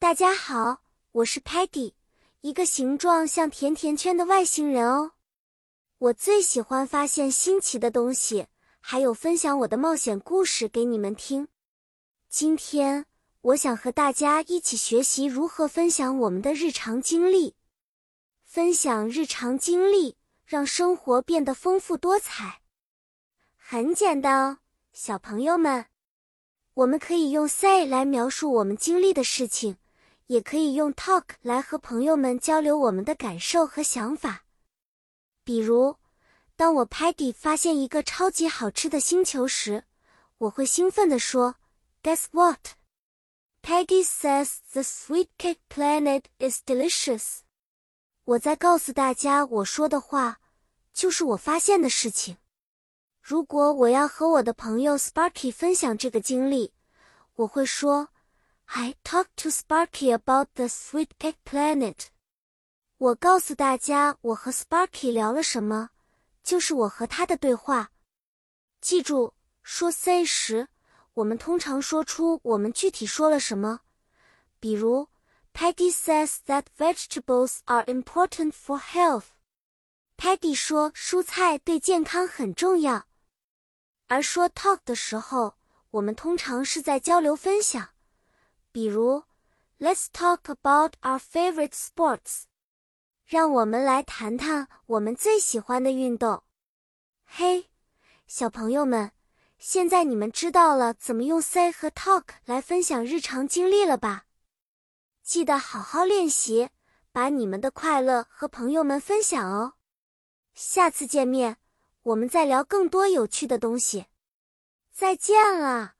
大家好，我是 Patty，一个形状像甜甜圈的外星人哦。我最喜欢发现新奇的东西，还有分享我的冒险故事给你们听。今天我想和大家一起学习如何分享我们的日常经历，分享日常经历，让生活变得丰富多彩。很简单哦，小朋友们，我们可以用 say 来描述我们经历的事情。也可以用 talk 来和朋友们交流我们的感受和想法。比如，当我 Patty 发现一个超级好吃的星球时，我会兴奋地说：“Guess what? Peggy says the sweet cake planet is delicious。”我在告诉大家我说的话，就是我发现的事情。如果我要和我的朋友 Sparky 分享这个经历，我会说。I talked to Sparky about the sweet cake planet。我告诉大家我和 Sparky 聊了什么，就是我和他的对话。记住，说 say 时，我们通常说出我们具体说了什么。比如，Peggy says that vegetables are important for health。Peggy 说蔬菜对健康很重要。而说 talk 的时候，我们通常是在交流分享。比如，Let's talk about our favorite sports。让我们来谈谈我们最喜欢的运动。嘿，小朋友们，现在你们知道了怎么用 say 和 talk 来分享日常经历了吧？记得好好练习，把你们的快乐和朋友们分享哦。下次见面，我们再聊更多有趣的东西。再见了。